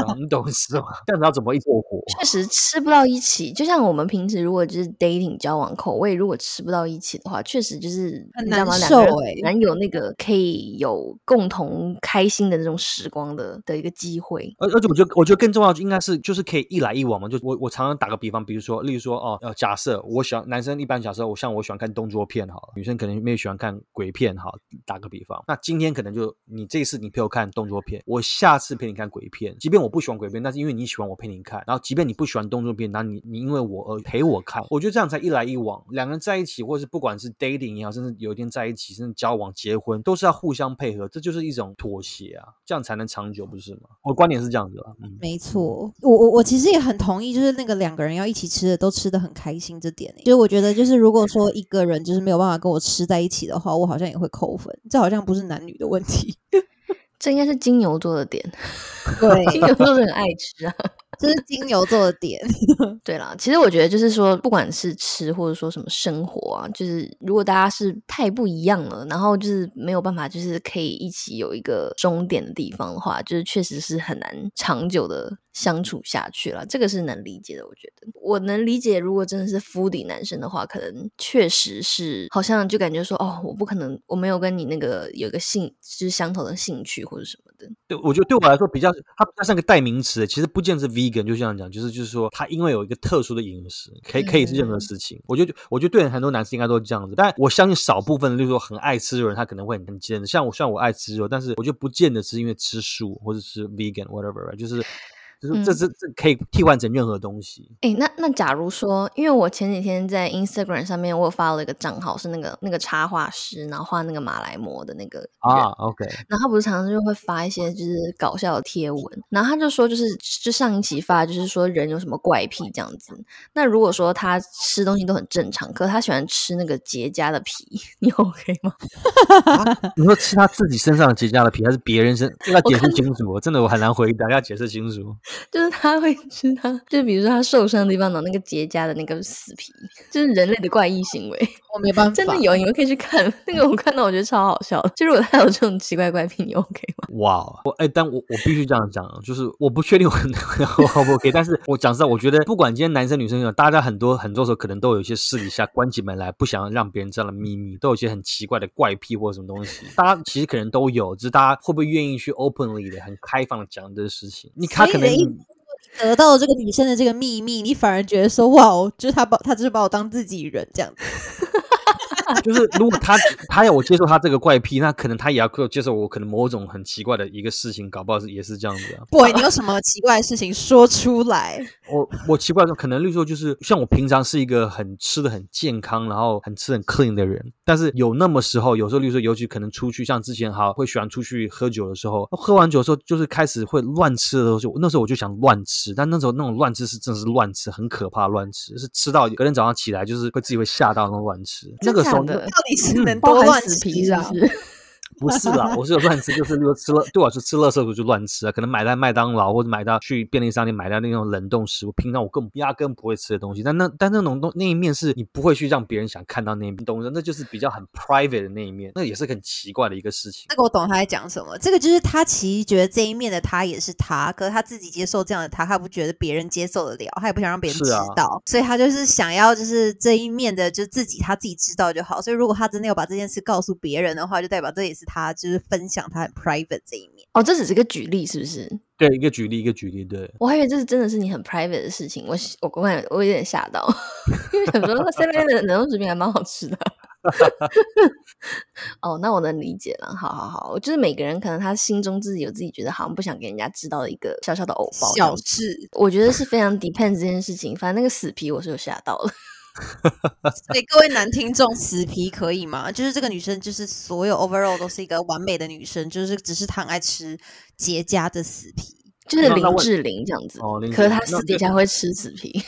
啊，你懂是吗？这样子要怎么一过活？确实吃不到一起，就像我们平时如果就是 dating 交往口味，如果吃不到一起的话，确实就是？难受欸很难有那个呃可以有共同开心的那种时光的的一个机会。而而且我觉得，我觉得更重要应该是就是可以一来一往嘛。就我我常常打个比方，比如说，例如说哦，呃，假设我喜欢男生一般假设我像我喜欢看动作片好，女生可能没有喜欢看鬼片好，打个比方，那今天可能就你这次你陪我看动作片，我下次陪你看鬼片，即便我不喜欢鬼片，但是因为你喜欢我陪你看，然后即便你不喜欢动作片，那你你因为我而陪我看，我觉得这样才一来一往，两个人在一起，或是不管是 dating 也好，甚至有一天在一起，甚至交往、结婚，都是要互相配合，这就是一种妥协啊，这样才能长久，不是吗？我观点是这样子啊，嗯，没错，我我我其实也很同意，就是那个两个人要一起吃的都吃的很开心这点、欸。就是我觉得，就是如果说一个人就是没有办法跟我吃在一起的话，我好像也会扣分。这好像不是男女的问题。这应该是金牛座的点，对，金牛座是很爱吃啊。这是金牛座的点。对啦，其实我觉得就是说，不管是吃或者说什么生活啊，就是如果大家是太不一样了，然后就是没有办法，就是可以一起有一个终点的地方的话，就是确实是很难长久的相处下去了。这个是能理解的，我觉得我能理解。如果真的是肤底男生的话，可能确实是好像就感觉说，哦，我不可能，我没有跟你那个有一个兴，就是相同的兴趣或者什么的。对，我觉得对我来说比较，它比较像个代名词，其实不见是 vegan，就这样讲，就是就是说，它因为有一个特殊的饮食，可以可以是任何事情。我觉得，我觉得对很多男生应该都是这样子，但我相信少部分，就是说很爱吃的人，他可能会很很坚持。像我，像我爱吃肉，但是我觉得不见得是因为吃素或者是 vegan whatever，就是。就是这这这可以替换成任何东西。哎，那那假如说，因为我前几天在 Instagram 上面，我有发了一个账号，是那个那个插画师，然后画那个马来模的那个啊，OK。然后他不是常常就会发一些就是搞笑的贴文，然后他就说，就是就上一期发，就是说人有什么怪癖这样子。那如果说他吃东西都很正常，可是他喜欢吃那个结痂的皮，你 OK 吗？你说吃他自己身上结痂的皮，还是别人身？要 解释清楚，真的我很难回答，要解释清楚。就是他会吃他，就比如说他受伤的地方，拿那个结痂的那个死皮，就是人类的怪异行为。我没办法，真的有，你们可以去看那个，我看到我觉得超好笑。就如果他有这种奇怪怪癖，你 OK 吗？哇，我哎，但我我必须这样讲，就是我不确定我 我不 OK，但是我讲实在，我觉得不管今天男生女生，大家很多很多时候可能都有一些私底下关起门来不想让别人知道的秘密，都有一些很奇怪的怪癖或者什么东西，大家其实可能都有，只是大家会不会愿意去 openly 的、很开放的讲这个事情？你他可能。得到了这个女生的这个秘密，你反而觉得说哇哦，就是他把他就是把我当自己人这样子。就是如果他他要我接受他这个怪癖，那可能他也要接受我可能某种很奇怪的一个事情，搞不好是也是这样子啊。不，你有什么奇怪的事情说出来？我我奇怪的可能例如说就是像我平常是一个很吃的很健康，然后很吃很 clean 的人，但是有那么时候，有时候例如说尤其可能出去，像之前哈会喜欢出去喝酒的时候，喝完酒的时候就是开始会乱吃的时候，那时候我就想乱吃，但那时候那种乱吃是真的是乱吃，很可怕乱吃，是吃到隔天早上起来就是会自己会吓到那种乱吃，那个时候。到底是能多乱死皮是不是？啦，我是有乱吃，就是如果吃了，对我是吃垃圾时候就乱吃啊。可能买到麦当劳或者买到去便利商店买到那种冷冻食物，平常我根本压根不会吃的东西。但那但那种东那一面是你不会去让别人想看到那一面东西，那就是比较很 private 的那一面，那也是很奇怪的一个事情。那个我懂他在讲什么，这个就是他其实觉得这一面的他也是他，可是他自己接受这样的他，他不觉得别人接受得了，他也不想让别人知道，所以他就是想要就是这一面的就自己他自己知道就好。所以如果他真的要把这件事告诉别人的话，就代表这也是他就是分。享他很 private 这一面哦，这只是个举例，是不是？对，一个举例，一个举例。对我还以为这是真的是你很 private 的事情，我我我感我有点吓到，因为很多 seven 的冷冻食品还蛮好吃的。哦，那我能理解了。好好好，我就是每个人可能他心中自己有自己觉得好像不想给人家知道的一个小小的偶包小事，我觉得是非常 depend 这件事情。反正那个死皮我是有吓到了。所以各位男听众，死皮可以吗？就是这个女生，就是所有 overall 都是一个完美的女生，就是只是她爱吃结痂的死皮，就是林志玲这样子。哦，可是她私底下会吃死皮。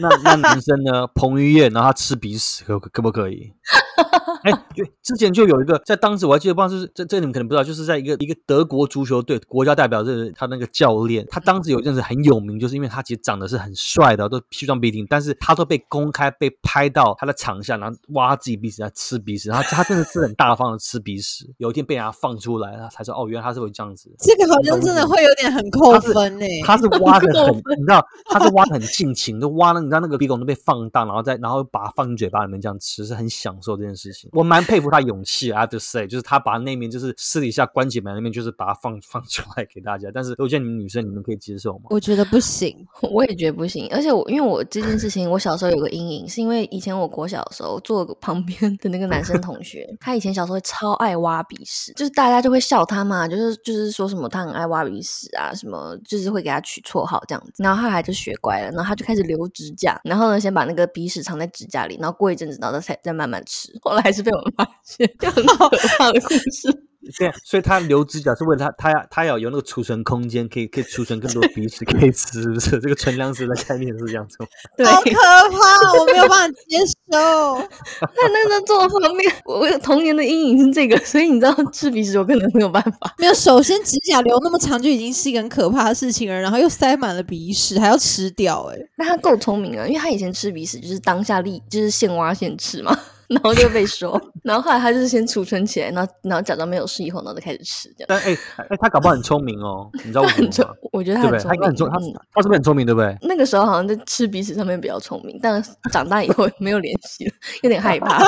那那男生呢？彭于晏，然后他吃鼻屎，可可不可以？哎，对，之前就有一个，在当时我还记得，不知道是这这你们可能不知道，就是在一个一个德国足球队国家代表队，他那个教练，他当时有一阵子很有名，就是因为他其实长得是很帅的，都西装笔挺，但是他都被公开被拍到他的场下，然后挖自己鼻屎在吃鼻屎，然后他真的是很大方的吃鼻屎。有一天被人家放出来他，才说哦，原来他是会这样子。这个好像真的会有点很扣分呢。他是挖的很，你知道，他是挖的很尽情，都挖了。你知道那个鼻孔都被放大，然后再然后把它放进嘴巴里面这样吃，是很享受这件事情。我蛮佩服他勇气，I have to say，就是他把那面就是私底下关起门那面，就是把它放放出来给大家。但是，我觉得你们女生你们可以接受吗？我觉得不行，我也觉得不行。而且我因为我这件事情，我小时候有个阴影，是因为以前我国小的时候坐旁边的那个男生同学，他以前小时候超爱挖鼻屎，就是大家就会笑他嘛，就是就是说什么他很爱挖鼻屎啊，什么就是会给他取绰号这样子。然后他还就学乖了，然后他就开始留指甲，然后呢先把那个鼻屎藏在指甲里，然后过一阵子，然后再再慢慢吃。后来是被我们发现，就 很可怕的故事。对，所以他留指甲是为了他，他要他要有那个储存空间，可以可以储存更多鼻屎可以吃，是不是？这个存粮食的概念是这样子吗？对，好可怕，我没有办法接受。那那个做方面，我有童年的阴影是这个，所以你知道吃鼻屎我可能没有办法。没有，首先指甲留那么长就已经是一个很可怕的事情了，然后又塞满了鼻屎，还要吃掉，哎，那他够聪明啊，因为他以前吃鼻屎就是当下立就是现挖现吃嘛。然后就被说，然后后来他就是先储存起来，然后然后假装没有事，以后然后再开始吃这样。但哎哎，他搞不好很聪明哦，你知道 为什么吗？我觉得他很聪明，他很聪，他他是不是很聪明？对不对？那个时候好像在吃鼻屎上面比较聪明，但长大以后没有联系了，有点害怕。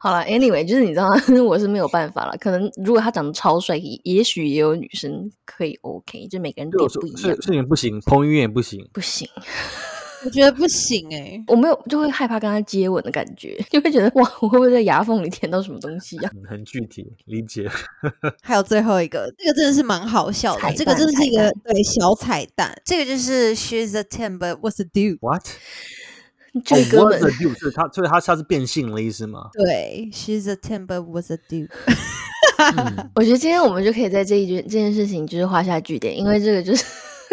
好了，anyway，就是你知道，我是没有办法了。可能如果他长得超帅，也许也有女生可以 OK，就每个人点不一样。是你不行，彭于晏也不行，不行。我觉得不行哎，我没有就会害怕跟他接吻的感觉，就会觉得哇，我会不会在牙缝里舔到什么东西呀？很具体理解。还有最后一个，这个真的是蛮好笑的，这个真的是一个对小彩蛋。这个就是 She's a ten, but what's a dude？What？这个 What's a dude？是他，所以他下次变性了意思吗？对，She's a ten, but what's a dude？我觉得今天我们就可以在这一件这件事情就是画下句点，因为这个就是。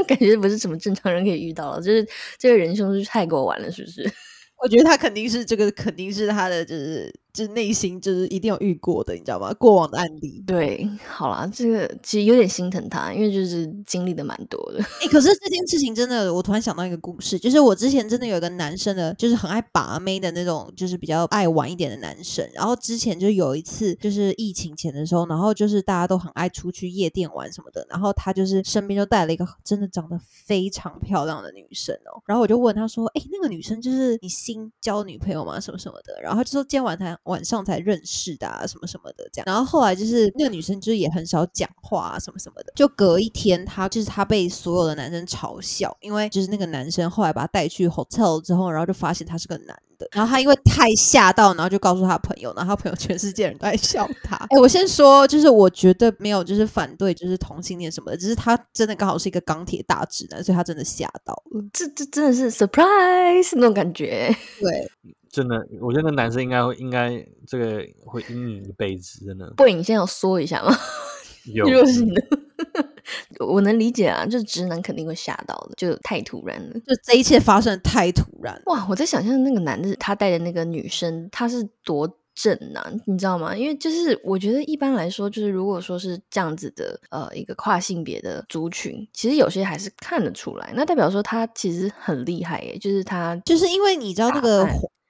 感觉不是什么正常人可以遇到了，就是这个人生是太过玩了，是不是？我觉得他肯定是这个，肯定是他的，就是。就是内心就是一定有遇过的，你知道吗？过往的案例。对，好啦，这个其实有点心疼他，因为就是经历的蛮多的。哎，可是这件事情真的，我突然想到一个故事，就是我之前真的有一个男生的，就是很爱把妹的那种，就是比较爱玩一点的男生。然后之前就有一次，就是疫情前的时候，然后就是大家都很爱出去夜店玩什么的，然后他就是身边就带了一个真的长得非常漂亮的女生哦。然后我就问他说：“哎，那个女生就是你新交女朋友吗？什么什么的？”然后就说今天晚上。晚上才认识的啊，什么什么的这样，然后后来就是那个女生就是也很少讲话啊，什么什么的。就隔一天，她就是她被所有的男生嘲笑，因为就是那个男生后来把她带去 hotel 之后，然后就发现她是个男的，然后他因为太吓到，然后就告诉他朋友，然后他朋友全世界人都在笑他。哎，我先说，就是我绝对没有就是反对就是同性恋什么的，只是他真的刚好是一个钢铁大直男，所以他真的吓到了。这这真的是 surprise 那种感觉，对。真的，我觉得那男生应该会，应该这个会阴影一辈子，真的。不，你先要说一下吗？有，若是你的？我能理解啊，就是直男肯定会吓到的，就太突然了，就这一切发生的太突然。哇，我在想象那个男的，他带的那个女生，他是多正啊，你知道吗？因为就是我觉得一般来说，就是如果说是这样子的，呃，一个跨性别的族群，其实有些还是看得出来，那代表说他其实很厉害耶，就是他就是因为你知道那个。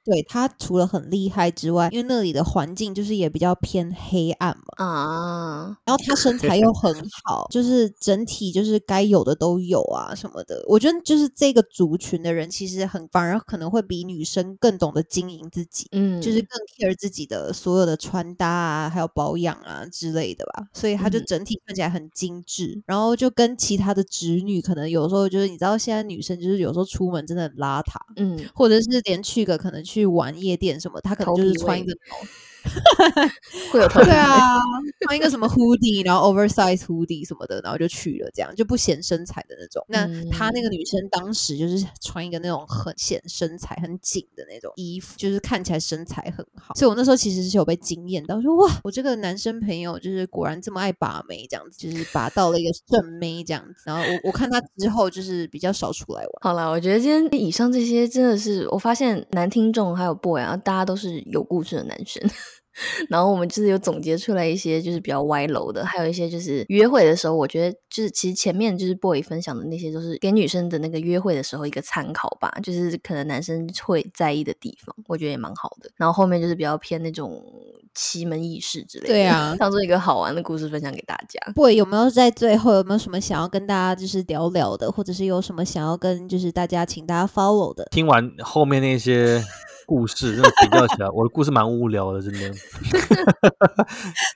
对他除了很厉害之外，因为那里的环境就是也比较偏黑暗嘛啊，然后他身材又很好，就是整体就是该有的都有啊什么的。我觉得就是这个族群的人其实很反而可能会比女生更懂得经营自己，嗯，就是更 care 自己的所有的穿搭啊，还有保养啊之类的吧。所以他就整体看起来很精致，然后就跟其他的侄女可能有时候就是你知道现在女生就是有时候出门真的很邋遢，嗯，或者是连去个可能去。去玩夜店什么，他可能就是穿一个。会有对啊，穿一个什么 hoodie，然后 oversize hoodie 什么的，然后就去了，这样就不显身材的那种。那他那个女生当时就是穿一个那种很显身材、很紧的那种衣服，就是看起来身材很好。所以我那时候其实是有被惊艳到，说哇，我这个男生朋友就是果然这么爱把妹，这样子就是把到了一个正妹这样子。然后我我看他之后就是比较少出来玩。好了，我觉得今天以上这些真的是我发现男听众还有 boy 啊，大家都是有故事的男生。然后我们就是有总结出来一些就是比较歪楼的，还有一些就是约会的时候，我觉得就是其实前面就是 boy 分享的那些，都是给女生的那个约会的时候一个参考吧，就是可能男生会在意的地方，我觉得也蛮好的。然后后面就是比较偏那种奇门异事之类的，对啊，当做一个好玩的故事分享给大家。boy 有没有在最后有没有什么想要跟大家就是聊聊的，或者是有什么想要跟就是大家请大家 follow 的？听完后面那些。故事，真的比较起来，我的故事蛮无聊的，真的，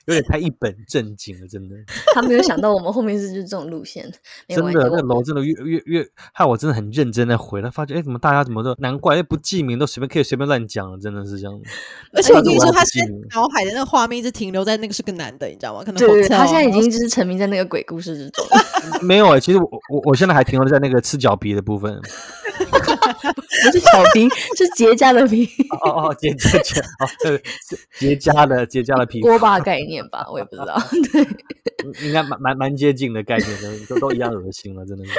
有点太一本正经了，真的。他没有想到我们后面是就是这种路线，没真的，那楼真的越越越害我真的很认真的回来，发觉哎，怎么大家怎么都难怪哎不记名都随便可以随便乱讲了，真的是这样。而且我跟你说，哎他现在脑海的那个画面一直停留在那个是个男的，你知道吗？可能对对，他现在已经就是沉迷在那个鬼故事之中。没有哎、其实我我我现在还停留在那个赤脚皮的部分。不是小皮，是结痂的皮，哦哦，结结结，哦，对，是结痂的结痂的皮肤，锅巴概念吧，我也不知道。对，应该蛮蛮蛮接近的概念的，都都一样恶心了，真的是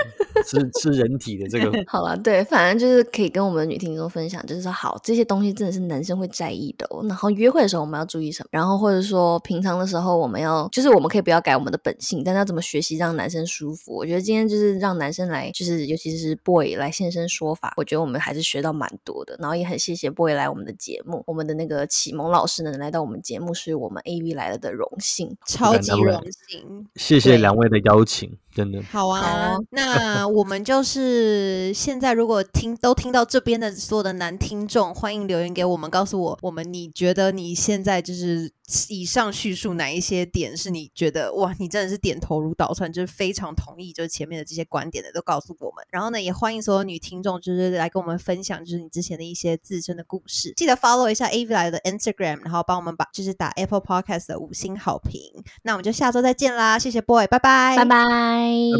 吃吃人体的这个 好了，对，反正就是可以跟我们的女听众分享，就是说，好，这些东西真的是男生会在意的、哦。然后约会的时候我们要注意什么？然后或者说平常的时候我们要，就是我们可以不要改我们的本性，但是要怎么学习让男生舒服？我觉得今天就是让男生来，就是尤其是 boy 来现身说法，我觉得我们还是学到蛮多的。然后也很谢谢 boy 来我们的节目，我们的那个启蒙老师能来到我们节目，是我们 AV 来了的荣幸。超级荣幸。谢谢两位的邀请，真的。好啊，好那我们就是现在，如果听都听到这边的所有的男听众，欢迎留言给我们，告诉我我们你觉得你现在就是以上叙述哪一些点是你觉得哇，你真的是点头如捣蒜，就是非常同意，就是前面的这些观点的都告诉我们。然后呢，也欢迎所有女听众就是来跟我们分享，就是你之前的一些自身的故事。记得 follow 一下 A V 来的 Instagram，然后帮我们把就是打 Apple Podcast 的五星好评。那我们就下周再见啦，谢谢 boy，拜拜，拜拜，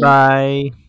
拜拜。